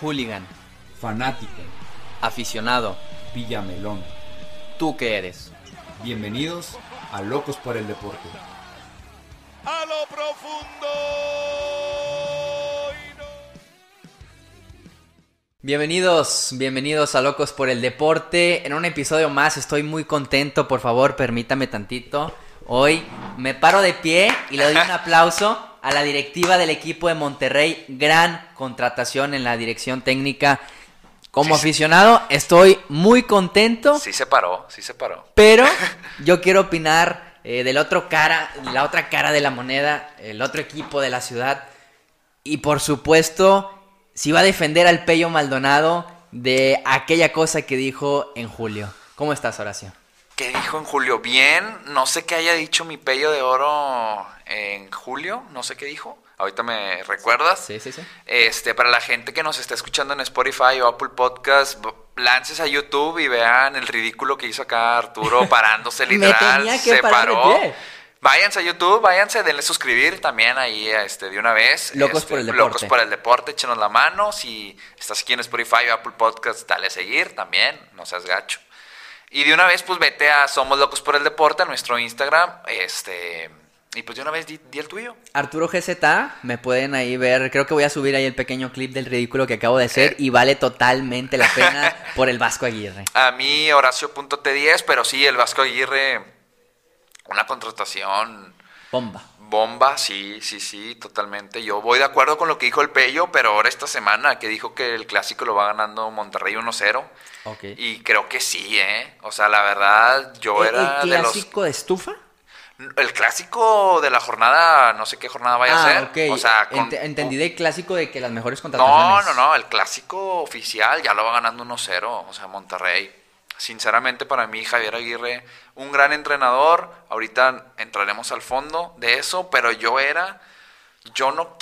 Hooligan. Fanático. Aficionado. Villamelón. ¿Tú qué eres? Bienvenidos a Locos por el Deporte. A lo profundo. Bienvenidos, bienvenidos a Locos por el Deporte. En un episodio más estoy muy contento, por favor, permítame tantito. Hoy me paro de pie y le doy un aplauso a la directiva del equipo de Monterrey. Gran contratación en la dirección técnica. Como Sí, aficionado estoy muy contento, Sí se paró, sí se paró. pero yo quiero opinar eh, del otro cara, la otra cara de la moneda, el otro equipo de la ciudad. Y por supuesto, si va a defender al Pello Maldonado de aquella cosa que dijo en julio. ¿Cómo estás, Horacio? ¿Qué dijo en julio? Bien, no sé qué haya dicho mi pello de oro en julio, no sé qué dijo. Ahorita me recuerdas. Sí, sí, sí. Este, para la gente que nos está escuchando en Spotify o Apple Podcast, lances a YouTube y vean el ridículo que hizo acá Arturo parándose Me literal. tenía que se de paró. pie. Váyanse a YouTube, váyanse, denle suscribir también ahí este, de una vez. Locos Este, por el deporte. Locos por el deporte, échenos la mano. Si estás aquí en Spotify o Apple Podcast, dale a seguir también, no seas gacho. Y de una vez, pues vete a Somos Locos por el Deporte, a nuestro Instagram. Este. Y pues de una vez di, di el tuyo. Arturo GZ, me pueden ahí ver, creo que voy a subir ahí el pequeño clip del ridículo que acabo de hacer y vale totalmente la pena por el Vasco Aguirre. A mí, Horacio.t10, pero sí, el Vasco Aguirre, una contratación Bomba. bomba, sí, sí, sí, totalmente. Yo voy de acuerdo con lo que dijo el Pello, pero ahora esta semana que dijo que el clásico lo va ganando Monterrey 1-0. Ok. Y creo que sí, ¿eh? O sea, la verdad, yo ¿El, era el de los... clásico de estufa? El clásico de la jornada, no sé qué jornada vaya a Ah, ser. ok. O sea, con- Ent- entendí de clásico de que las mejores No, contrataciones. no, no, el clásico oficial ya lo va ganando 1-0, o sea, Monterrey. Sinceramente para mí Javier Aguirre, un gran entrenador, ahorita entraremos al fondo de eso, pero yo era, yo no,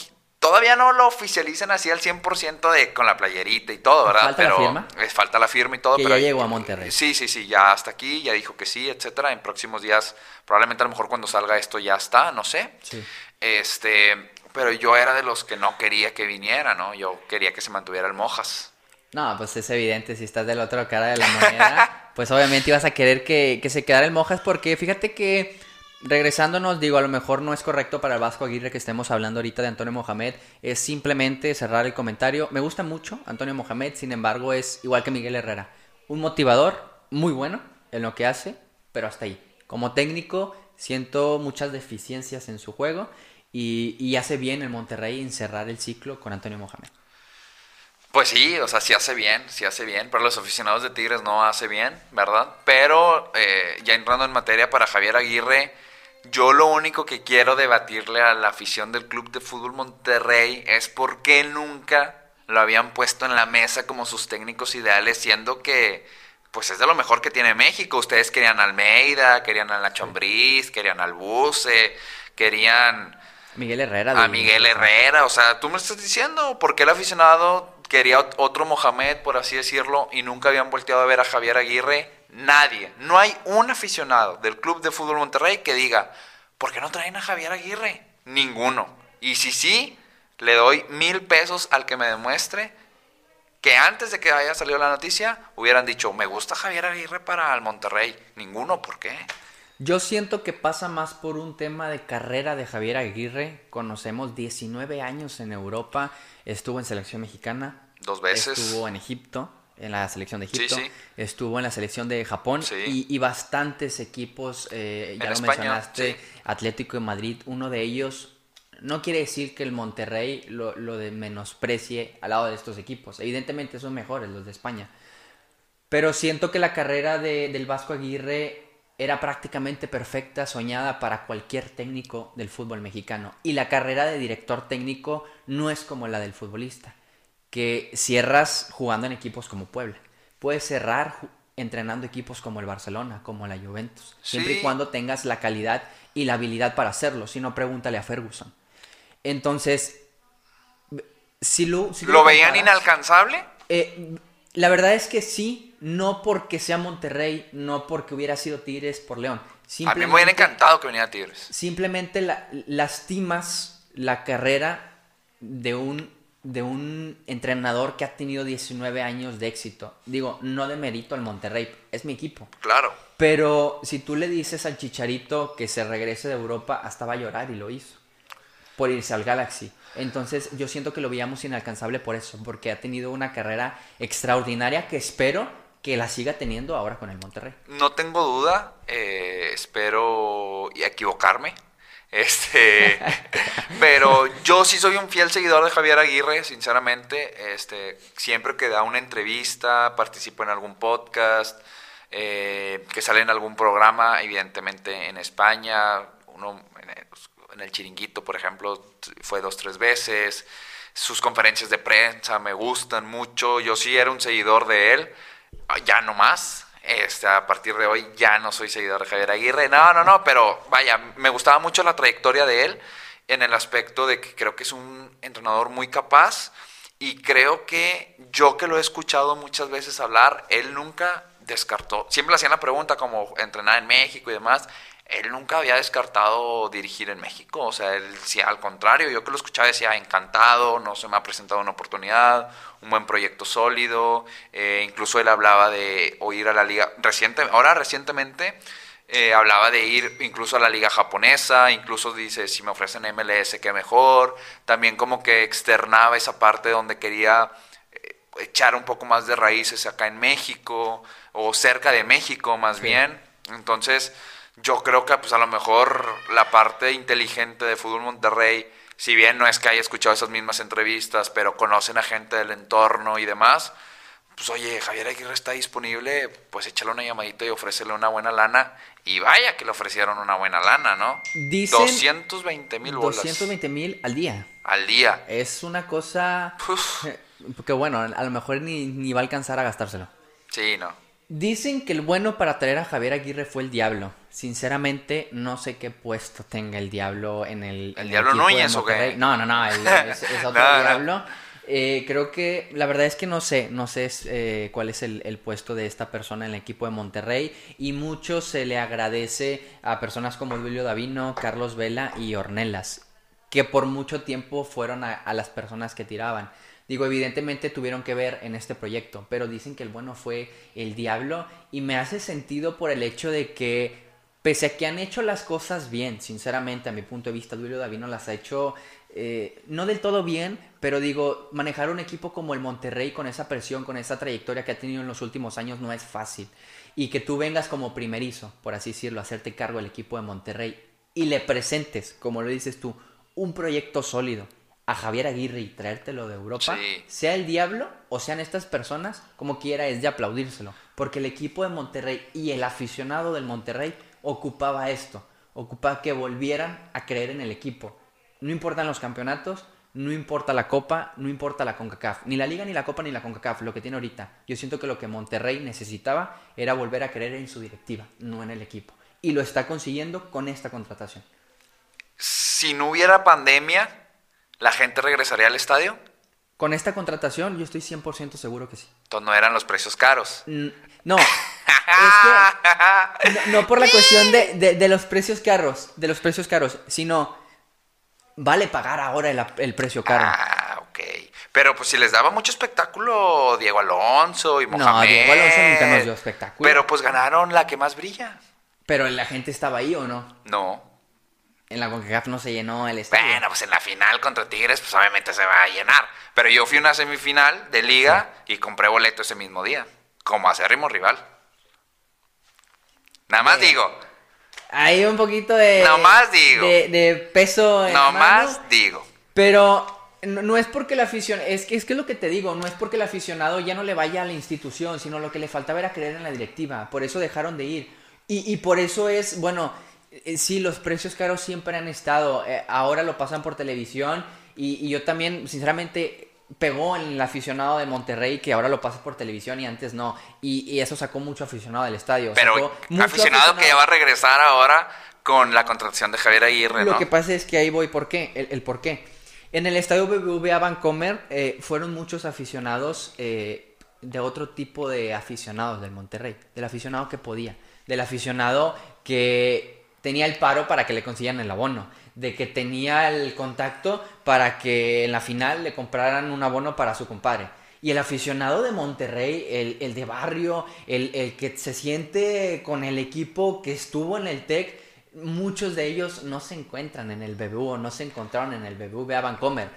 todavía no lo oficialicen así al 100% de, con la playerita y todo, ¿verdad? ¿Falta la pero firma? eh, falta la firma y todo, Que pero ya llegó a Monterrey. Sí, sí, sí, ya hasta aquí, ya dijo que sí, etcétera, en próximos días, probablemente a lo mejor cuando salga esto ya está, no sé. Sí. Este, pero yo era de los que no quería que viniera, ¿no? Yo quería que se mantuviera el Mojas. No, pues es evidente, si estás del otro cara de la moneda, pues obviamente ibas a querer que, que se quedara el Mojas, porque fíjate que, regresándonos, digo, a lo mejor no es correcto para el Vasco Aguirre que estemos hablando ahorita de Antonio Mohamed, es simplemente cerrar el comentario. Me gusta mucho Antonio Mohamed, sin embargo, es igual que Miguel Herrera, un motivador muy bueno en lo que hace, pero hasta ahí. Como técnico, siento muchas deficiencias en su juego y, y hace bien el Monterrey en cerrar el ciclo con Antonio Mohamed. Pues sí, o sea, sí hace bien, sí hace bien. Para los aficionados de Tigres no hace bien, ¿verdad? Pero eh, ya entrando en materia para Javier Aguirre, yo lo único que quiero debatirle a la afición del Club de Fútbol Monterrey es por qué nunca lo habían puesto en la mesa como sus técnicos ideales, siendo que pues es de lo mejor que tiene México. Ustedes querían a Almeida, querían a Nacho Ambriz, querían al Buce, querían Miguel Herrera. a Miguel Herrera. O sea, tú me estás diciendo por qué el aficionado quería ot- otro Mohamed, por así decirlo, y nunca habían volteado a ver a Javier Aguirre. Nadie. No hay un aficionado del Club de Fútbol Monterrey que diga, ¿por qué no traen a Javier Aguirre? Ninguno. Y si sí, le doy mil pesos al que me demuestre que antes de que haya salido la noticia hubieran dicho, me gusta Javier Aguirre para el Monterrey. Ninguno, ¿por qué? Yo siento que pasa más por un tema de carrera de Javier Aguirre. Conocemos 19 años en Europa, estuvo en selección mexicana, Dos veces. estuvo en Egipto, en la selección de Egipto, sí. estuvo en la selección de Japón Sí. y, y bastantes equipos, eh, ya En lo España, mencionaste. Atlético de Madrid, uno de ellos. No quiere decir que el Monterrey lo, lo de menosprecie al lado de estos equipos. Evidentemente son mejores los de España. Pero siento que la carrera de- del Vasco Aguirre era prácticamente perfecta, soñada para cualquier técnico del fútbol mexicano. Y la carrera de director técnico no es como la del futbolista, que cierras jugando en equipos como Puebla. Puedes cerrar entrenando equipos como el Barcelona, como la Juventus, siempre y cuando tengas la calidad y la habilidad para hacerlo. Si no, pregúntale a Ferguson. Entonces, si lo, si ¿Lo veían comparas- inalcanzable? eh, la verdad es que sí, no porque sea Monterrey, no porque hubiera sido Tigres por León. A mí me hubiera encantado que viniera Tigres. Simplemente la- lastimas la carrera de un de un entrenador que ha tenido 19 años de éxito. Digo, no de mérito al Monterrey, es mi equipo. Claro. Pero si tú le dices al Chicharito que se regrese de Europa, hasta va a llorar y lo hizo. Por irse al Galaxy. Entonces yo siento que lo veíamos inalcanzable por eso, porque ha tenido una carrera extraordinaria que espero que la siga teniendo ahora con el Monterrey. No tengo duda, eh, espero equivocarme. Este, pero yo sí soy un fiel seguidor de Javier Aguirre, sinceramente. Este, siempre que da una entrevista, participo en algún podcast, eh, que sale en algún programa, evidentemente en España, uno en el, Chiringuito, por ejemplo, fue dos, tres veces. Sus conferencias de prensa me gustan mucho. Yo sí era un seguidor de él, ya no más. Este, a partir de hoy ya no soy seguidor de Javier Aguirre. No, no, no, pero vaya, me gustaba mucho la trayectoria de él en el aspecto de que creo que es un entrenador muy capaz y creo que yo que lo he escuchado muchas veces hablar, él nunca descartó, siempre le hacían la pregunta como entrenar en México y demás, él nunca había descartado dirigir en México, o sea, él sí, al contrario, yo que lo escuchaba decía, encantado, no se me ha presentado una oportunidad, un buen proyecto sólido, eh, incluso él hablaba de o ir a la liga, reciente, ahora recientemente eh, hablaba de ir incluso a la liga japonesa, incluso dice, si me ofrecen MLS, qué mejor, también como que externaba esa parte donde quería eh, echar un poco más de raíces acá en México, o cerca de México más bien, entonces yo creo que pues a lo mejor la parte inteligente de Fútbol Monterrey, si bien no es que haya escuchado esas mismas entrevistas, pero conocen a gente del entorno y demás, pues oye, Javier Aguirre está disponible, pues échale una llamadita y ofrécele una buena lana. Y vaya que le ofrecieron una buena lana, ¿no? Dicen 220 mil bolas 220 mil al día. al día. Es una cosa Uf, que bueno, a lo mejor ni, ni va a alcanzar a gastárselo. sí, no. Dicen que el bueno para traer a Javier Aguirre fue el Diablo. Sinceramente, no sé qué puesto tenga el Diablo en el. en Diablo Núñez o qué? No, no, no, el- es, es otro No, no. Diablo. Eh, creo que la verdad es que no sé, no sé eh, cuál es el, el puesto de esta persona en el equipo de Monterrey y mucho se le agradece a personas como Julio Davino, Carlos Vela y Ornelas, que por mucho tiempo fueron a, a las personas que tiraban. Digo, evidentemente tuvieron que ver en este proyecto, pero dicen que el bueno fue el diablo y me hace sentido por el hecho de que pese a que han hecho las cosas bien, sinceramente, a mi punto de vista, Duilio Davino las ha hecho eh, no del todo bien, pero digo, manejar un equipo como el Monterrey con esa presión, con esa trayectoria que ha tenido en los últimos años no es fácil. Y que tú vengas como primerizo, por así decirlo, a hacerte cargo del equipo de Monterrey y le presentes, como lo dices tú, un proyecto sólido a Javier Aguirre y traértelo de Europa, Sí. sea el diablo o sean estas personas, como quiera es de aplaudírselo. Porque el equipo de Monterrey y el aficionado del Monterrey ocupaba esto, ocupaba que volvieran a creer en el equipo. No importan los campeonatos, no importa la Copa, no importa la CONCACAF, ni la Liga, ni la Copa, ni la CONCACAF, lo que tiene ahorita. Yo siento que lo que Monterrey necesitaba era volver a creer en su directiva, no en el equipo. Y lo está consiguiendo con esta contratación. Si no hubiera pandemia, ¿la gente regresaría al estadio? Con esta contratación yo estoy 100% seguro que sí. Entonces no eran los precios caros. Mm, No, es que no, no por la cuestión de, de- de los precios caros, de los precios caros, sino vale pagar ahora el, el precio caro. Ah, ok. Pero pues si les daba mucho espectáculo Diego Alonso y Mohamed. No, Diego Alonso nunca nos dio espectáculo. Pero pues ganaron la que más brilla. Pero la gente estaba ahí o no? No. En la CONCACAF no se llenó el estadio. Bueno, pues en la final contra Tigres, pues obviamente se va a llenar. Pero yo fui a una semifinal de liga y compré boleto ese mismo día. Como acérrimo rival. Nada más digo. Hay un poquito de. Nomás digo. De, de peso en No más mano, digo. Pero no, no es porque el aficionado. Es que, es que es lo que te digo. No es porque el aficionado ya no le vaya a la institución, sino lo que le faltaba era creer en la directiva. Por eso dejaron de ir. Y, y por eso es. Bueno, sí, los precios caros siempre han estado. eh, ahora lo pasan por televisión. Y, y yo también, sinceramente. Pegó en el aficionado de Monterrey que ahora lo pasa por televisión y antes no. Y, y eso sacó mucho aficionado del estadio. Pero aficionado que ya va a regresar ahora con la contratación de Javier Aguirre, Lo ¿no? que pasa es que ahí voy, ¿por qué? El, el por qué. En el estadio BBVA Vancomer eh, fueron muchos aficionados eh, de otro tipo de aficionados del Monterrey, del aficionado que podía, del aficionado que tenía el paro para que le consiguieran el abono, de que tenía el contacto para que en la final le compraran un abono para su compadre. Y el aficionado de Monterrey, el, el de barrio, el, el que se siente con el equipo que estuvo en el TEC, muchos de ellos no se encuentran en el BBU o no se encontraron en el BBVA Vancomer.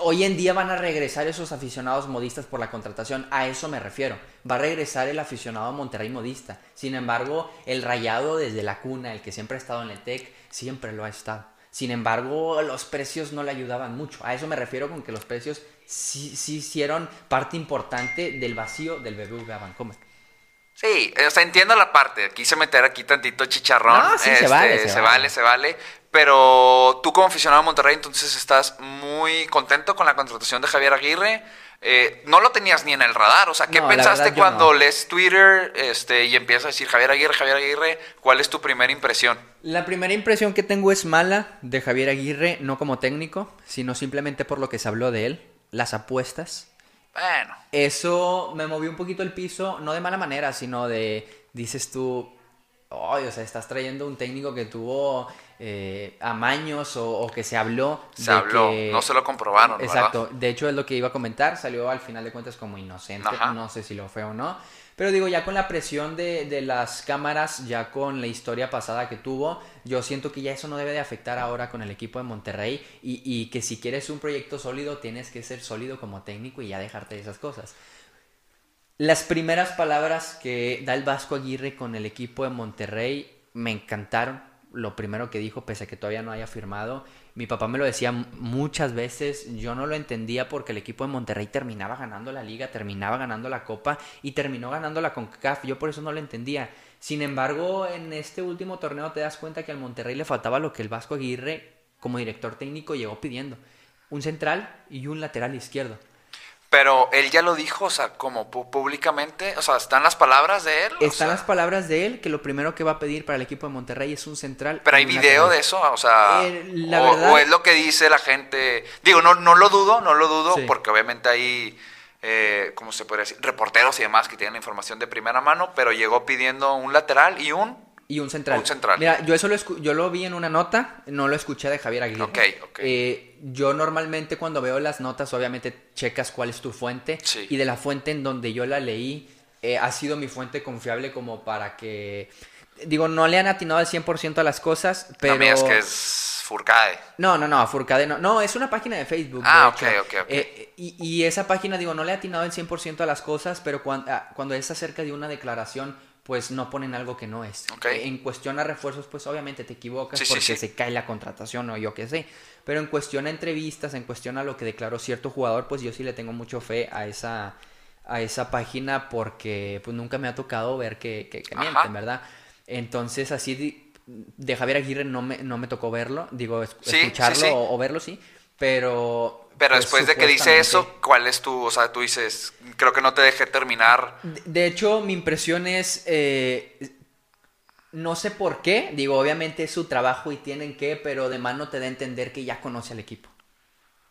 Hoy en día van a regresar esos aficionados modistas por la contratación, a eso me refiero. Va a regresar el aficionado Monterrey modista. Sin embargo, el rayado desde la cuna, el que siempre ha estado en el TEC, siempre lo ha estado. Sin embargo, los precios no le ayudaban mucho. A eso me refiero con que los precios sí, sí hicieron parte importante del vacío del BBVA Vancomer. Sí, o sea, entiendo la parte. Quise meter aquí tantito chicharrón. No, sí, se vale, se se vale. vale, se vale. Pero tú como aficionado a Monterrey, entonces estás muy contento con la contratación de Javier Aguirre. Eh, no lo tenías ni en el radar. O sea, ¿qué No, pensaste verdad cuando no. lees Twitter este, y empiezas a decir Javier Aguirre, Javier Aguirre? ¿Cuál es tu primera impresión? La primera impresión que tengo es mala de Javier Aguirre, no como técnico, sino simplemente por lo que se habló de él, las apuestas. Bueno, Eso me movió un poquito el piso, no de mala manera, sino de, dices tú, "Ay, o sea, estás trayendo un técnico que tuvo eh, amaños o, o que se habló. se de habló, que- no se lo comprobaron, ¿verdad? Exacto, de hecho es lo que iba a comentar, salió al final de cuentas como inocente, Ajá. no sé si lo fue o no, pero digo, ya con la presión de, de las cámaras, ya con la historia pasada que tuvo, yo siento que ya eso no debe de afectar ahora con el equipo de Monterrey y, y que si quieres un proyecto sólido, tienes que ser sólido como técnico y ya dejarte de esas cosas. Las primeras palabras que da el Vasco Aguirre con el equipo de Monterrey me encantaron. Lo primero que dijo, pese a que todavía no haya firmado, mi papá me lo decía muchas veces, yo no lo entendía porque el equipo de Monterrey terminaba ganando la liga, terminaba ganando la copa y terminó ganando la CONCACAF, yo por eso no lo entendía. Sin embargo, en este último torneo te das cuenta que al Monterrey le faltaba lo que el Vasco Aguirre como director técnico llegó pidiendo, un central y un lateral izquierdo. Pero él ya lo dijo, o sea, como públicamente, o sea, están las palabras de él. o Están sea, las palabras de él que lo primero que va a pedir para el equipo de Monterrey es un central. Pero hay video de eso, o sea, Eh, la o, verdad- o es lo que dice la gente. Digo, no, no lo dudo, no lo dudo, Sí. porque obviamente hay, eh, ¿cómo se podría decir? Reporteros y demás que tienen la información de primera mano, pero llegó pidiendo un lateral y un... Y un central. Un central. Mira, yo eso lo, escu- yo lo vi en una nota, no lo escuché de Javier Aguirre. Ok, ok. Eh, yo normalmente cuando veo las notas, obviamente checas cuál es tu fuente. Sí. Y de la fuente en donde yo la leí, eh, ha sido mi fuente confiable como para que... Digo, no le han atinado al 100% a las cosas, pero... No, mira, es que es Furcade. No, no, no, Furcade no. No, es una página de Facebook. Ah, de hecho. ok, ok, ok. Eh, y, y esa página, digo, no le ha atinado el 100% a las cosas, pero cuan- ah, cuando es acerca de una declaración, pues no ponen algo que no es. En cuestión a refuerzos, pues obviamente te equivocas Sí, porque sí. se cae la contratación o yo qué sé. Pero en cuestión a entrevistas, en cuestión a lo que declaró cierto jugador, pues yo sí le tengo mucho fe a esa, a esa página porque pues nunca me ha tocado ver que, que, que mienten, ¿verdad? Entonces así de, de Javier Aguirre no me, no me tocó verlo, digo, escucharlo o verlo sí, pero... Pero pues, después de que dice eso, ¿cuál es tu, o sea, tú dices, creo que no te dejé terminar. De, de hecho, mi impresión es... eh, no sé por qué, digo, obviamente es su trabajo y tienen que, pero de más no te da a entender que ya conoce al equipo.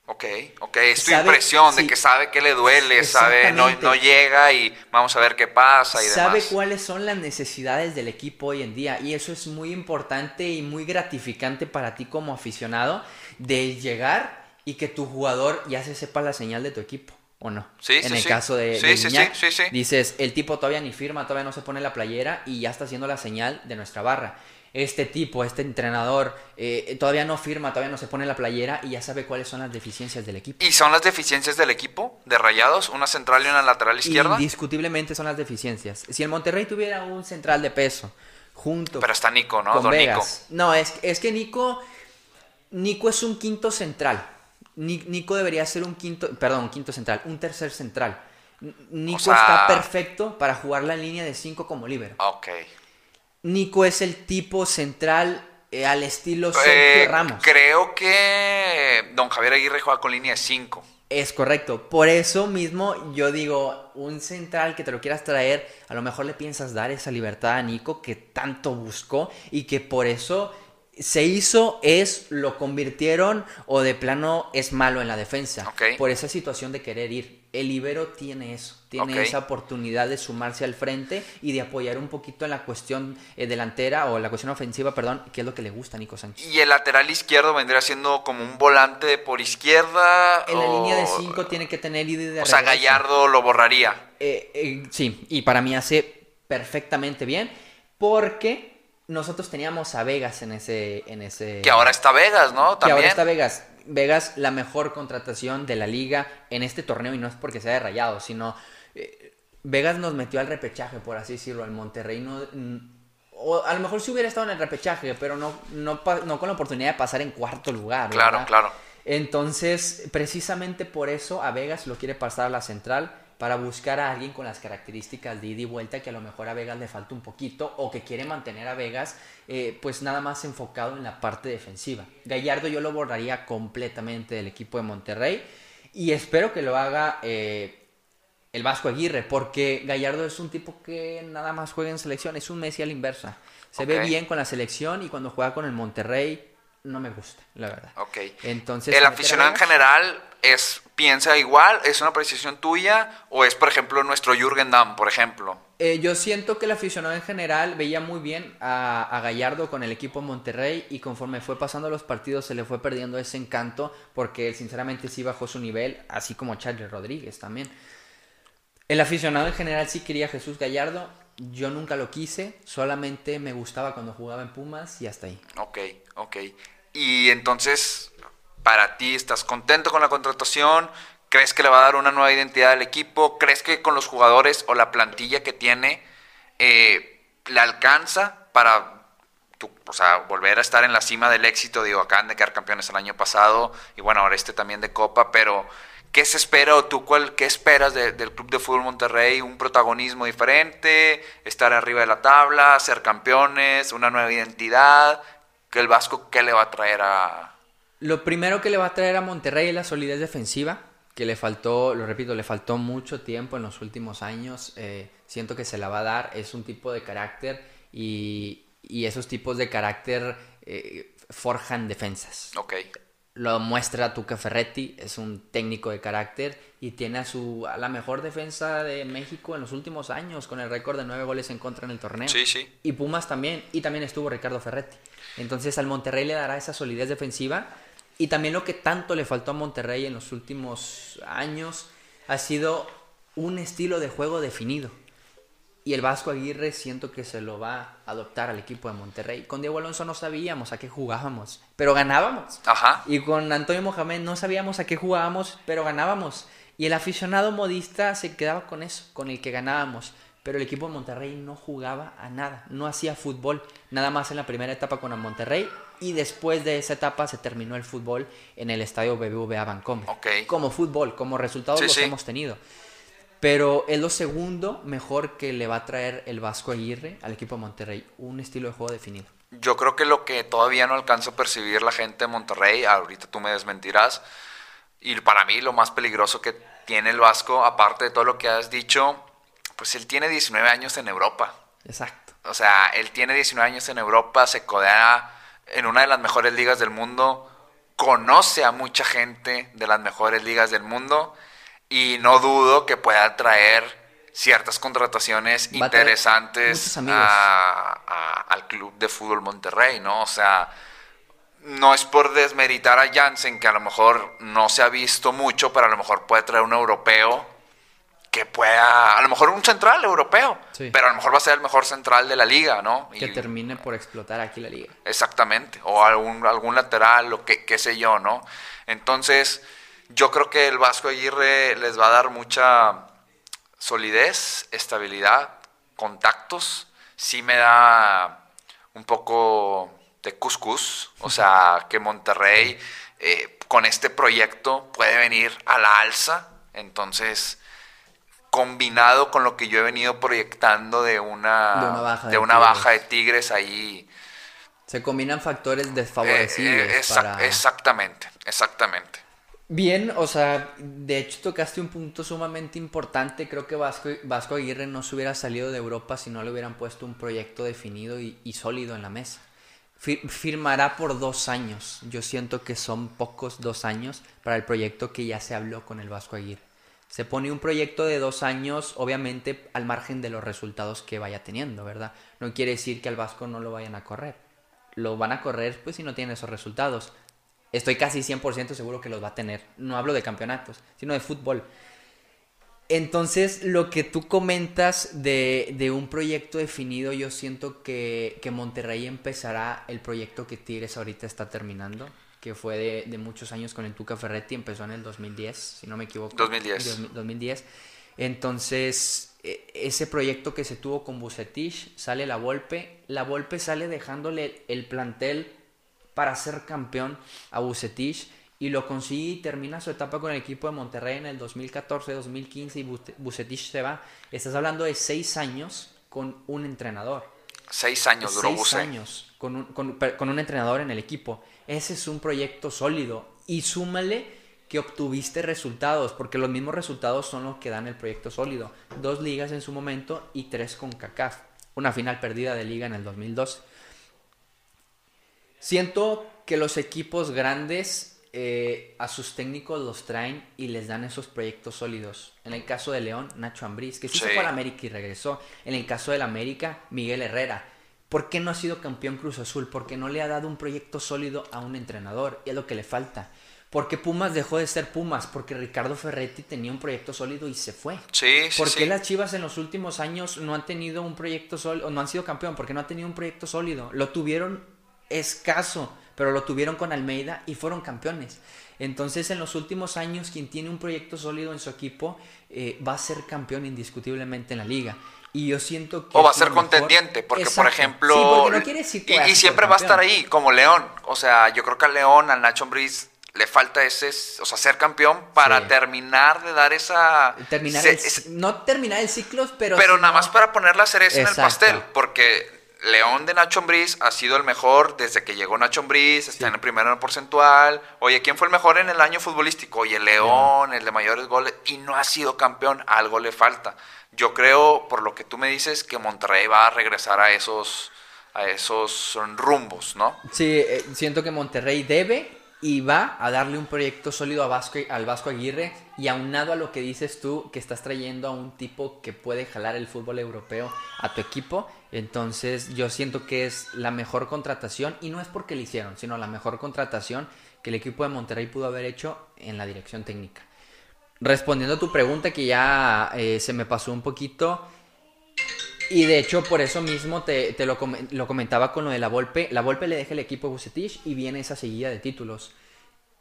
Ok, ok, es tu Sabe- impresión de que sabe que le duele, sabe, no, no llega y vamos a ver qué pasa y sabe demás. cuáles son las necesidades del equipo hoy en día y eso es muy importante y muy gratificante para ti como aficionado de llegar y que tu jugador ya se sepa la señal de tu equipo o no. Sí, en sí, el sí. caso de, Sí, de sí. dices, el tipo todavía ni firma, todavía no se pone la playera y ya está haciendo la señal de nuestra barra. Este tipo, este entrenador, eh, todavía no firma, todavía no se pone la playera y ya sabe cuáles son las deficiencias del equipo. ¿Y son las deficiencias del equipo de Rayados? ¿Una central y una lateral izquierda? Indiscutiblemente son las deficiencias. Si el Monterrey tuviera un central de peso junto Pero está Nico, ¿no? con Don Vegas. No, es, es que Nico Nico es un quinto central. Ni- Nico debería ser un quinto, perdón, un quinto central, un tercer central. Nico sea- está perfecto para jugar la línea de 5 como líbero. Ok. Nico es el tipo central eh, al estilo Eh, Sergio Ramos. creo que Don Javier Aguirre juega con línea de 5. Es correcto. Por eso mismo yo digo, un central que te lo quieras traer, a lo mejor le piensas dar esa libertad a Nico que tanto buscó y que por eso se hizo es lo convirtieron o de plano es malo en la defensa. Por esa situación de querer ir. El Ibero tiene eso, tiene esa oportunidad de sumarse al frente y de apoyar un poquito en la cuestión eh, delantera o la cuestión ofensiva, perdón, que es lo que le gusta a Nico Sánchez. Y el lateral izquierdo vendría siendo como un volante por izquierda. En la línea de 5 tiene que tener ida y de O sea, regreso. Gallardo lo borraría. Eh, eh, sí, y para mí hace perfectamente bien porque nosotros teníamos a Vegas en ese... En ese Que ahora está Vegas, ¿no? que También. ahora está Vegas. Vegas, la mejor contratación de la liga en este torneo y no es porque sea de rayado, sino eh, Vegas nos metió al repechaje, por así decirlo, al Monterrey. No, o a lo mejor sí hubiera estado en el repechaje, pero no, no, con la oportunidad de pasar en cuarto lugar. Claro, claro. Entonces, precisamente por eso a Vegas lo quiere pasar a la central para buscar a alguien con las características de ida y vuelta que a lo mejor a Vegas le falta un poquito o que quiere mantener a Vegas eh, pues nada más enfocado en la parte defensiva. Gallardo yo lo borraría completamente del equipo de Monterrey y espero que lo haga eh, el Vasco Aguirre porque Gallardo es un tipo que nada más juega en selección, es un Messi a la inversa. Se ve bien con la selección y cuando juega con el Monterrey no me gusta, la verdad. Ok. Entonces, ¿El aficionado en general es, piensa igual? ¿Es una apreciación tuya? ¿O es, por ejemplo, nuestro Jürgen Damm, por ejemplo? Eh, yo siento que el aficionado en general veía muy bien a, a Gallardo con el equipo Monterrey y conforme fue pasando los partidos se le fue perdiendo ese encanto porque él sinceramente sí bajó su nivel, así como Charlie Rodríguez también. El aficionado en general sí quería a Jesús Gallardo, yo nunca lo quise, solamente me gustaba cuando jugaba en Pumas y hasta ahí. Ok, ok. Y entonces, para ti, ¿estás contento con la contratación? ¿Crees que le va a dar una nueva identidad al equipo? ¿Crees que con los jugadores o la plantilla que tiene eh, le alcanza para tu- o sea, volver a estar en la cima del éxito? Digo, acaban de quedar campeones el año pasado y bueno, ahora este también de Copa, pero ¿qué se espera o tú cuál, qué esperas de- del Club de Fútbol Monterrey? ¿Un protagonismo diferente? ¿Estar arriba de la tabla? ¿Ser campeones? ¿Una nueva identidad? ¿Que el Vasco qué le va a traer a...? Lo primero que le va a traer a Monterrey es la solidez defensiva, que le faltó, lo repito, le faltó mucho tiempo en los últimos años. eh, siento que se la va a dar, es un tipo de carácter y, y esos tipos de carácter eh, forjan defensas. Ok, Lo muestra Tuca Ferretti, es un técnico de carácter y tiene a, su, a la mejor defensa de México en los últimos años, con el récord de nueve goles en contra en el torneo. sí, sí. Y Pumas también, y también estuvo Ricardo Ferretti. Entonces al Monterrey le dará esa solidez defensiva y también lo que tanto le faltó a Monterrey en los últimos años ha sido un estilo de juego definido. Y el Vasco Aguirre siento que se lo va a adoptar al equipo de Monterrey. Con Diego Alonso no sabíamos a qué jugábamos, pero ganábamos. Ajá. Y con Antonio Mohamed no sabíamos a qué jugábamos, pero ganábamos. Y el aficionado modista se quedaba con eso, con el que ganábamos. Pero el equipo de Monterrey no jugaba a nada, no hacía fútbol. Nada más en la primera etapa con el Monterrey. Y después de esa etapa se terminó el fútbol en el estadio BBVA Bancomer. Ok. Como fútbol, como resultados Sí, los sí. hemos tenido. Pero es lo segundo mejor que le va a traer el Vasco Aguirre al equipo de Monterrey. Un estilo de juego definido. Yo creo que lo que todavía no alcanza a percibir la gente de Monterrey, ahorita tú me desmentirás, y para mí lo más peligroso que tiene el Vasco, aparte de todo lo que has dicho, pues él tiene 19 años en Europa. Exacto. O sea, él tiene 19 años en Europa, se codea en una de las mejores ligas del mundo, conoce a mucha gente de las mejores ligas del mundo y no dudo que pueda traer ciertas contrataciones Va interesantes a- al Club de Fútbol Monterrey, ¿no? O sea, no es por desmeritar a Jansen, que a lo mejor no se ha visto mucho, pero a lo mejor puede traer un europeo que pueda, a lo mejor un central europeo, Sí. pero a lo mejor va a ser el mejor central de la liga, ¿no? Que Y- termine por explotar aquí la liga. Exactamente, o algún, algún lateral, o qué, qué sé yo, ¿no? Entonces, yo creo que el Vasco Aguirre les va a dar mucha solidez, estabilidad, contactos. Sí me da un poco de cuscús, o sea, que Monterrey eh, con este proyecto puede venir a la alza. Entonces, combinado con lo que yo he venido proyectando de una, De una baja de de una Tigres. baja de Tigres ahí. Se combinan factores eh, desfavorecibles eh, para... Exactamente, exactamente. Bien, o sea, de hecho tocaste un punto sumamente importante. Creo que Vasco, Vasco Aguirre no se hubiera salido de Europa si no le hubieran puesto un proyecto definido y, y sólido en la mesa. Fir- firmará por dos años. Yo siento que son pocos dos años para el proyecto que ya se habló con el Vasco Aguirre. Se pone un proyecto de dos años, obviamente al margen de los resultados que vaya teniendo, ¿verdad? No quiere decir que al Vasco no lo vayan a correr. Lo van a correr pues si no tienen esos resultados. Estoy casi 100% seguro que los va a tener. No hablo de campeonatos, sino de fútbol. Entonces, lo que tú comentas de, de un proyecto definido, yo siento que, que Monterrey empezará el proyecto que Tigres ahorita está terminando, que fue de, de muchos años con el Tuca Ferretti, empezó en el 2010, si no me equivoco. 2010. 2000 2010. Entonces, e- ese proyecto que se tuvo con Bucetich, sale la Volpe, la Volpe sale dejándole el plantel para ser campeón a Bucetich y lo consigue y termina su etapa con el equipo de Monterrey en el 2014-2015 y Bucetich se va. Estás hablando de seis años con un entrenador. Seis años duró seis años con un, con- con un entrenador en el equipo. Ese es un proyecto sólido. Y súmale que obtuviste resultados, porque los mismos resultados son los que dan el proyecto sólido. Dos ligas en su momento y tres con CACAF. Una final perdida de liga en el 2012. Siento que los equipos grandes eh, a sus técnicos los traen y les dan esos proyectos sólidos. En el caso de León, Nacho Ambriz, que sí, se fue a América y regresó. En el caso del América, Miguel Herrera. ¿Por qué no ha sido campeón Cruz Azul? Porque no le ha dado un proyecto sólido a un entrenador. Y es lo que le falta. Porque Pumas dejó de ser Pumas. Porque Ricardo Ferretti tenía un proyecto sólido y se fue. Sí, sí, ¿Por sí. qué las Chivas en los últimos años no han tenido un proyecto sólido, no han sido campeón? Porque no han tenido un proyecto sólido. Lo tuvieron escaso, pero lo tuvieron con Almeida y fueron campeones. Entonces, en los últimos años, quien tiene un proyecto sólido en su equipo eh, va a ser campeón indiscutiblemente en la liga. Y yo siento que. O va a es ser mejor. contendiente, porque por ejemplo... Sí, porque no quiere decir que y, a siempre va a estar ahí, como León. O sea, yo creo que al León, al Nacho Ambriz, le falta ese, o sea, ser campeón para Sí. terminar de dar esa... Terminar se- el- ese- no terminar el ciclo, pero. pero nada más para poner la cereza en el pastel, porque León de Nacho Ambriz ha sido el mejor desde que llegó Nacho Ambriz, está en el primero en el porcentual. Oye, ¿quién fue el mejor en el año futbolístico? Oye, León, el de mayores goles, y no ha sido campeón, algo le falta. Yo creo, por lo que tú me dices, que Monterrey va a regresar a esos, a esos rumbos, ¿no? Sí, eh, siento que Monterrey debe y va a darle un proyecto sólido a Vasco, al Vasco Aguirre y aunado a lo que dices tú, que estás trayendo a un tipo que puede jalar el fútbol europeo a tu equipo, entonces yo siento que es la mejor contratación y no es porque le hicieron, sino la mejor contratación que el equipo de Monterrey pudo haber hecho en la dirección técnica. Respondiendo a tu pregunta que ya eh, se me pasó un poquito, y de hecho, por eso mismo te, lo, lo comentaba con lo de la Volpe. La Volpe le deja el equipo a Bucetich y viene esa seguida de títulos.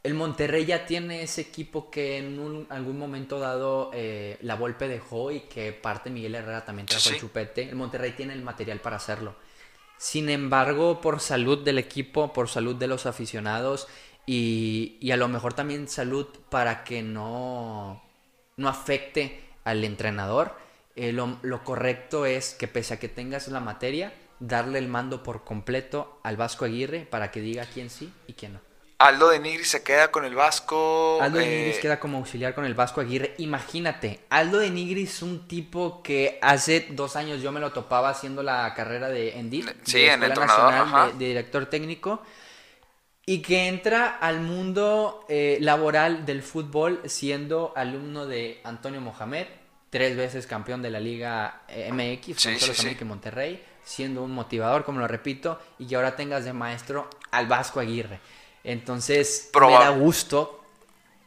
El Monterrey ya tiene ese equipo que en un- algún momento dado eh, la Volpe dejó y que parte Miguel Herrera también trajo Sí, el chupete. El Monterrey tiene el material para hacerlo. Sin embargo, por salud del equipo, por salud de los aficionados y, y a lo mejor también salud para que no, no afecte al entrenador, eh, lo, lo correcto es que pese a que tengas la materia, darle el mando por completo al Vasco Aguirre para que diga quién sí y quién no. Aldo de Nigri se queda con el Vasco. Aldo de eh, Nigris queda como auxiliar con el Vasco Aguirre. Imagínate, Aldo de Nigris es un tipo que hace dos años yo me lo topaba haciendo la carrera de Endit, Sí, de en Nacional de, de director técnico, y que entra al mundo eh, laboral del fútbol siendo alumno de Antonio Mohamed, tres veces campeón de la Liga eh, MX, Sí, sí, sí. América y Monterrey, siendo un motivador, como lo repito, y que ahora tengas de maestro al Vasco Aguirre. Entonces, Proba- me da gusto,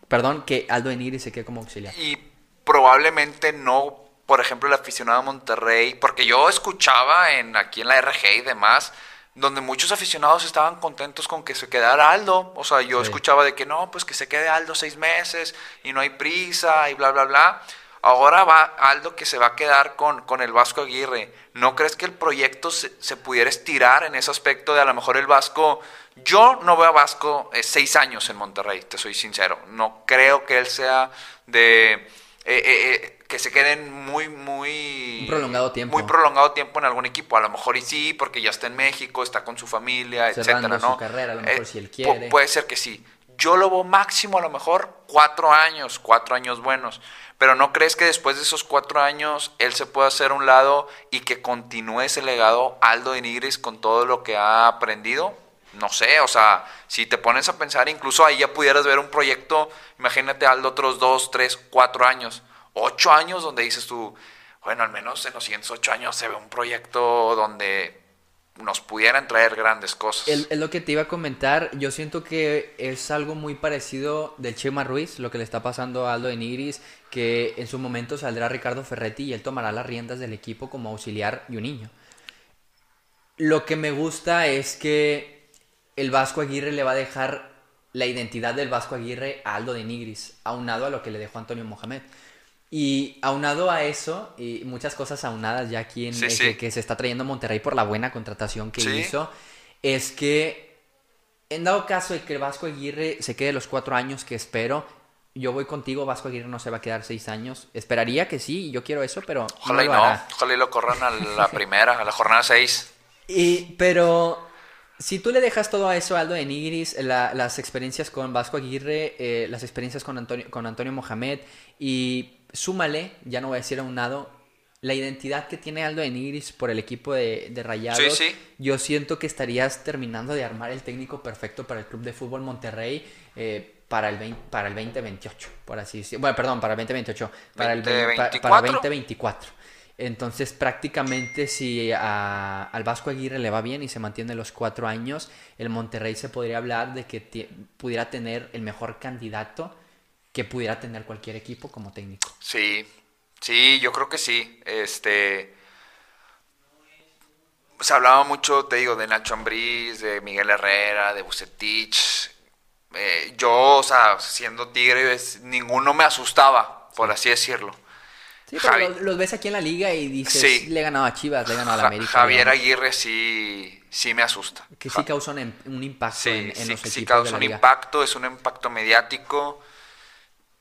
perdón, que Aldo Enigri se quede como auxiliar. Y probablemente no, por ejemplo, el aficionado de Monterrey, porque yo escuchaba en aquí en la RG y demás, donde muchos aficionados estaban contentos con que se quedara Aldo. O sea, yo Sí. escuchaba de que no, pues que se quede Aldo seis meses y no hay prisa y bla, bla, bla. Ahora va Aldo que se va a quedar con, con el Vasco Aguirre. ¿No crees que el proyecto se, se pudiera estirar en ese aspecto de a lo mejor el Vasco? Yo no veo a Vasco eh, seis años en Monterrey, te soy sincero. No creo que él sea de... eh, eh, eh, que se queden muy, muy... Un prolongado tiempo. Muy prolongado tiempo en algún equipo. A lo mejor y sí, porque ya está en México, está con su familia, Cerrando etcétera, su ¿no? carrera, a lo mejor si él pu- quiere. puede ser que sí. Yo lo veo máximo a lo mejor cuatro años, cuatro años buenos. Pero ¿no crees que después de esos cuatro años él se pueda hacer un lado y que continúe ese legado Aldo de Nigris con todo lo que ha aprendido? No sé, o sea, si te pones a pensar, incluso ahí ya pudieras ver un proyecto, imagínate Aldo otros dos, tres, cuatro años, ocho años donde dices tú, bueno, al menos en los siguientes ocho años se ve un proyecto donde nos pudieran traer grandes cosas. Es lo que te iba a comentar. Yo siento que es algo muy parecido del Chema Ruiz, lo que le está pasando a Aldo de Nigris, que en su momento saldrá Ricardo Ferretti y él tomará las riendas del equipo como auxiliar y un niño. Lo que me gusta es que el Vasco Aguirre le va a dejar la identidad del Vasco Aguirre a Aldo de Nigris, aunado a lo que le dejó Antonio Mohamed. Y aunado a eso, y muchas cosas aunadas ya aquí en Que, se está trayendo Monterrey por la buena contratación que hizo, es que en dado caso de que Vasco Aguirre se quede los cuatro años que espero, yo voy contigo, Vasco Aguirre no se va a quedar seis años. Esperaría que sí, yo quiero eso, pero. Ojalá y no, ojalá y lo corran a la primera, a la jornada seis. Y, pero si tú le dejas todo a eso Aldo de Nigris, las experiencias con Vasco Aguirre, eh, las experiencias con Antonio, con Antonio Mohamed y súmale, ya no voy a decir a un lado, la identidad que tiene Aldo de Nigris por el equipo de, de Rayados, yo siento que estarías terminando de armar el técnico perfecto para el Club de Fútbol Monterrey eh, para, el para el 2028, por así decirlo. Bueno, perdón, para el 2028, para, el, para 2024. Entonces, prácticamente, si al Vasco Aguirre le va bien y se mantiene los cuatro años, el Monterrey se podría hablar de que pudiera tener el mejor candidato que pudiera tener cualquier equipo como técnico. Sí, sí, yo creo que sí. Este se hablaba mucho, te digo, de Nacho Ambriz, de Miguel Herrera, de Bucetich. Eh, yo, o sea, siendo tigre, ninguno me asustaba, por así decirlo. Sí, pero los, ves aquí en la liga y dices, le he ganado a Chivas, le he ganado a la América. Javier Aguirre sí, sí me asusta. Que sí causa un, impacto en, en, los Sí, causa un impacto, es un impacto mediático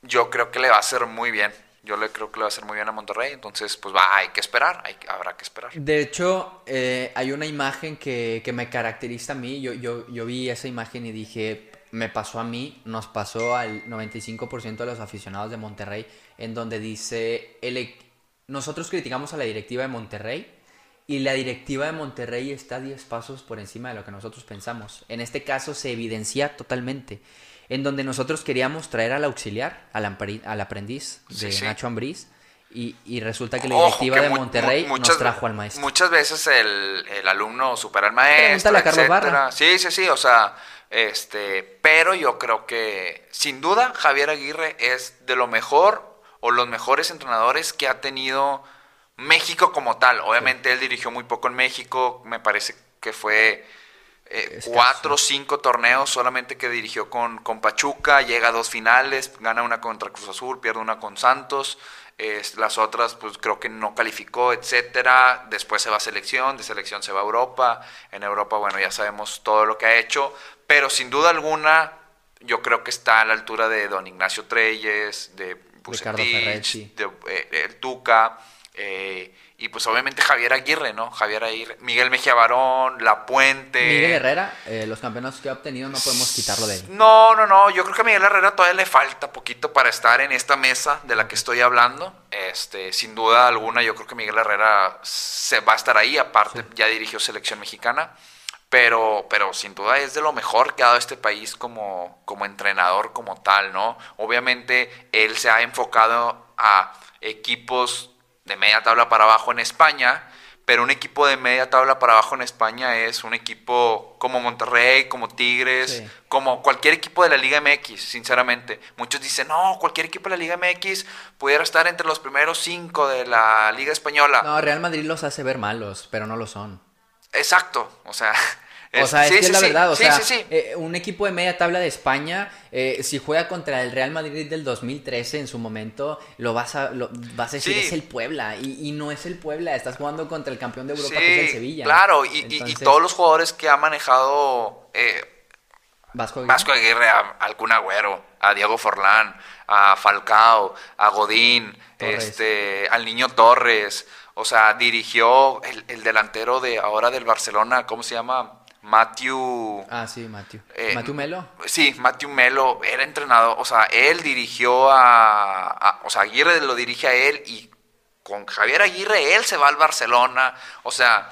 yo creo que le va a hacer muy bien. Yo le creo que le va a hacer muy bien a Monterrey. Entonces, pues va, hay que esperar, hay, habrá que esperar. De hecho, eh, hay una imagen que, me caracteriza a mí. Yo, yo, yo vi esa imagen y dije, me pasó a mí, nos pasó al 95% de los aficionados de Monterrey, en donde dice, el, nosotros criticamos a la directiva de Monterrey y la directiva de Monterrey está 10 pasos por encima de lo que nosotros pensamos. En este caso se evidencia totalmente en donde nosotros queríamos traer al auxiliar, al, al aprendiz de Nacho Ambriz, y, resulta que la directiva de Monterrey nos trajo al maestro. Muchas veces el, alumno supera al maestro, a Carlos Barra. Sí, sí, sí, o sea, este, pero yo creo que sin duda Javier Aguirre es de lo mejor o los mejores entrenadores que ha tenido México como tal. Obviamente él dirigió muy poco en México, me parece que fue eh, cuatro o cinco torneos solamente que dirigió con, con, Pachuca, llega a dos finales, gana una contra Cruz Azul, pierde una con Santos, las otras pues creo que no calificó, etcétera, después se va a selección, de selección se va a Europa, en Europa bueno ya sabemos todo lo que ha hecho, pero sin duda alguna yo creo que está a la altura de Don Ignacio Treyes, de Bucetich, de eh, el Tuca, eh, y pues obviamente Javier Aguirre, ¿no? Javier Aguirre, Miguel Mejía Barón, La Puente. Miguel Herrera, eh, los campeonatos que ha obtenido no podemos quitarlo de él. No, no, no, yo creo que a Miguel Herrera todavía le falta poquito para estar en esta mesa de la que estoy hablando. Este, sin duda alguna, yo creo que Miguel Herrera se va a estar ahí, aparte ya dirigió selección mexicana. Pero, pero sin duda es de lo mejor que ha dado este país como, como entrenador, como tal, ¿no? Obviamente él se ha enfocado a equipos de media tabla para abajo en España, pero un equipo de media tabla para abajo en España es un equipo como Monterrey, como Tigres, como cualquier equipo de la Liga MX, sinceramente. Muchos dicen, no, cualquier equipo de la Liga MX pudiera estar entre los primeros cinco de la Liga Española. No, Real Madrid los hace ver malos, pero no lo son. Exacto, o sea, o sea, es que es la verdad, o sea, eh, un equipo de media tabla de España, eh, si juega contra el Real Madrid del 2013 en su momento, lo vas a, lo, vas a decir, es el Puebla, y, no es el Puebla, estás jugando contra el campeón de Europa que es el Sevilla. Claro, y, todos los jugadores que ha manejado eh, Vasco Aguirre, Vasco Aguirre a, a Agüero, a Diego Forlán, a Falcao, a Godín, este, al Niño Torres, o sea, dirigió el, el delantero de ahora del Barcelona, ¿cómo se llama? Matthew... Ah, sí, Matthew. Eh, Matthew Melo. Sí, Matthew Melo era entrenador, o sea, él dirigió a, a- o sea, Aguirre lo dirige a él y con Javier Aguirre él se va al Barcelona, o sea,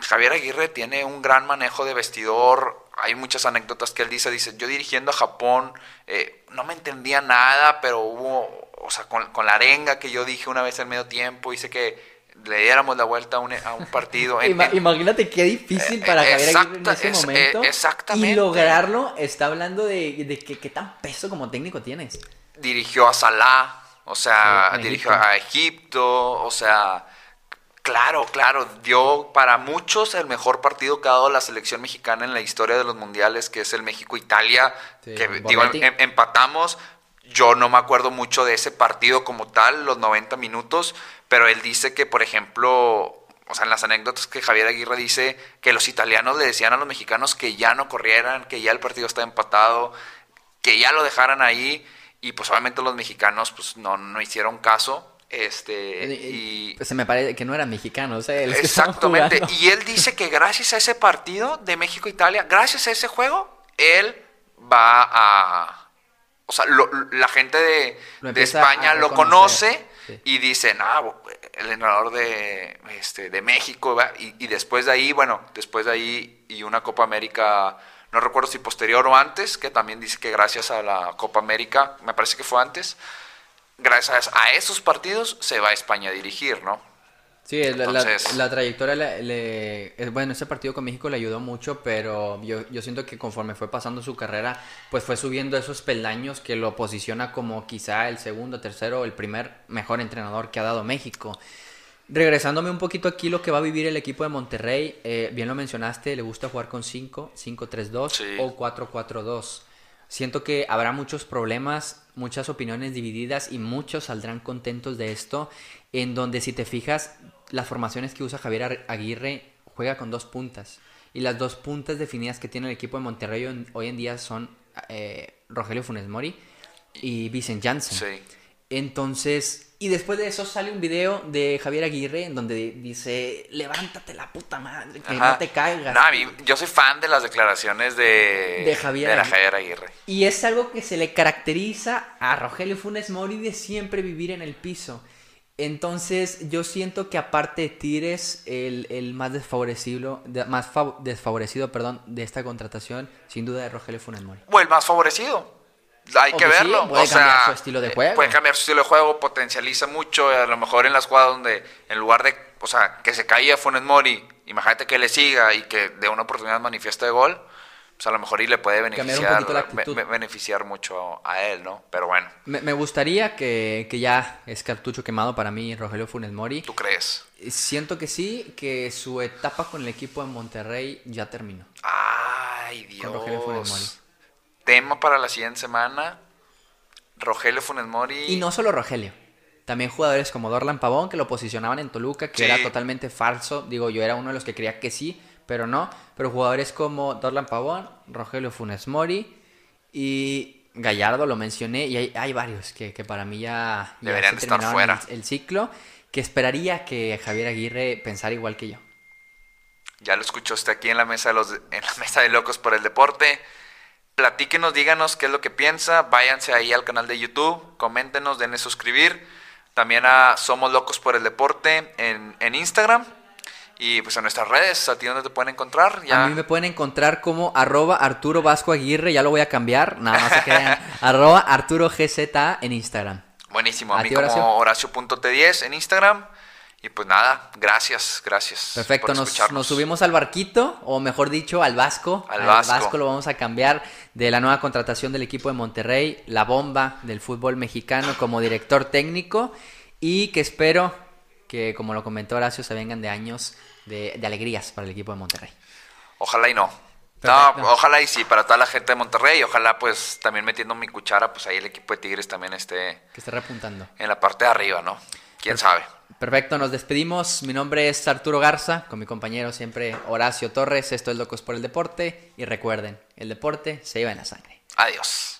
Javier Aguirre tiene un gran manejo de vestidor, hay muchas anécdotas que él dice, dice, yo dirigiendo a Japón eh, no me entendía nada, pero hubo, o sea, con, con la arenga que yo dije una vez en medio tiempo, hice que le diéramos la vuelta a un, a un partido. en- Ima- en- imagínate qué difícil para eh, Javier Aguirre en exacta- ese es- eh, momento. exactamente. Y lograrlo está hablando de, de que qué tan peso como técnico tienes. dirigió a Salah, o sea, Sí, dirigió Egipto. a Egipto, o sea, claro, claro, dio para muchos el mejor partido que ha dado la selección mexicana en la historia de los mundiales, que es el México-Italia, Sí, que digo, em- empatamos. Yo no me acuerdo mucho de ese partido como tal, los 90 minutos, pero él dice que, por ejemplo, o sea, en las anécdotas que Javier Aguirre dice que los italianos le decían a los mexicanos que ya no corrieran, que ya el partido está empatado, que ya lo dejaran ahí y pues obviamente los mexicanos pues no, no hicieron caso. Este, y, Pues se me parece que no eran mexicanos, ¿eh? Exactamente. Y él dice que gracias a ese partido de México-Italia, gracias a ese juego, él va a... O sea, lo- la gente de, de España lo conoce sí. y dicen, ah, el entrenador de, este, de México. Y, y después de ahí, bueno, después de ahí y una Copa América, no recuerdo si posterior o antes, que también dice que gracias a la Copa América, me parece que fue antes, gracias a esos partidos se va a España a dirigir, ¿no? Sí, la, la- trayectoria, le, le- bueno, ese partido con México le ayudó mucho, pero yo, yo siento que conforme fue pasando su carrera, pues fue subiendo esos peldaños que lo posiciona como quizá el segundo, tercero, el primer mejor entrenador que ha dado México. Regresándome un poquito aquí lo que va a vivir el equipo de Monterrey, eh, bien lo mencionaste, le gusta jugar con 5, 5-3-2 Sí. o 4-4-2. Siento que habrá muchos problemas, muchas opiniones divididas y muchos saldrán contentos de esto, en donde si te fijas, las formaciones que usa Javier Aguirre juega con dos puntas. Y las dos puntas definidas que tiene el equipo de Monterrey hoy- en día son eh, Rogelio Funes Mori y Vicent Janssen. Sí. Entonces, y después de eso sale un video de Javier Aguirre en donde dice, levántate la puta madre, que Ajá. no te caigas. No, a mí- yo soy fan de las declaraciones de, De Javier de la Aguirre. Javier Aguirre. Y es algo que se le caracteriza a Rogelio Funes Mori de siempre vivir en el piso. Entonces, yo siento que aparte de Tigres, el, el más desfavorecido, de- más fav- desfavorecido, perdón, de esta contratación, sin duda es Rogelio Funes Mori. O el más favorecido. Hay O que sí, verlo. puede o sea, cambiar su estilo de eh, juego. Puede cambiar su estilo de juego, potencializa mucho. A lo mejor en las jugadas donde, en lugar de, o sea, que se caía Funes Mori, imagínate que le siga y que de una oportunidad manifiesta de gol, pues a lo mejor y le puede beneficiar, be- mucho a él, ¿no? Pero bueno, Me, me gustaría que, que ya es cartucho quemado para mí Rogelio Funes Mori. ¿tú crees? Siento que sí, que su etapa con el equipo de Monterrey ya terminó. Ay, Con Rogelio Funes Dios. Mori. Tema para la siguiente semana. Rogelio Funes Mori. Y no solo Rogelio. También jugadores como Dorlan Pavón, que lo posicionaban en Toluca, que Sí. era totalmente falso. Digo, yo era uno de los que creía que sí, pero no. Pero jugadores como Dorlan Pavón, Rogelio Funes Mori y Gallardo, lo mencioné. Y hay, hay varios que, que para mí ya, ya Deberían estar fuera. El, el ciclo. Que esperaría que Javier Aguirre pensara igual que yo. Ya lo escuchó usted aquí en la mesa de los en la mesa de locos por el deporte. Platíquenos, díganos qué es lo que piensa. Váyanse ahí al canal de YouTube, coméntenos, denle suscribir. También a Somos Locos por el Deporte en, en Instagram. Y pues en nuestras redes, ¿a ti dónde te pueden encontrar? Ya. A mí me pueden encontrar como arroba Arturo Vasco Aguirre, ya lo voy a cambiar, nada más se crean, arroba Arturo GZ en Instagram. Buenísimo, a ¿A mí ti, como Horacio.t10 en Instagram. Y pues nada, gracias, gracias. Perfecto, por nos, subimos al barquito, o mejor dicho, al Vasco. Al Vasco. lo vamos a cambiar de la nueva contratación del equipo de Monterrey, la bomba del fútbol mexicano como director técnico. Y que espero que, como lo comentó Horacio, se vengan de años de, de alegrías para el equipo de Monterrey. Ojalá y no. Perfecto. No, ojalá y sí, para toda la gente de Monterrey. Ojalá pues también metiendo mi cuchara, pues ahí el equipo de Tigres también esté Que esté repuntando. en la parte de arriba, ¿no? ¿Quién sabe? Perfecto, nos despedimos. Mi nombre es Arturo Garza, con mi compañero siempre Horacio Torres. Esto es Locos por el Deporte. Y recuerden, el deporte se lleva en la sangre. Adiós.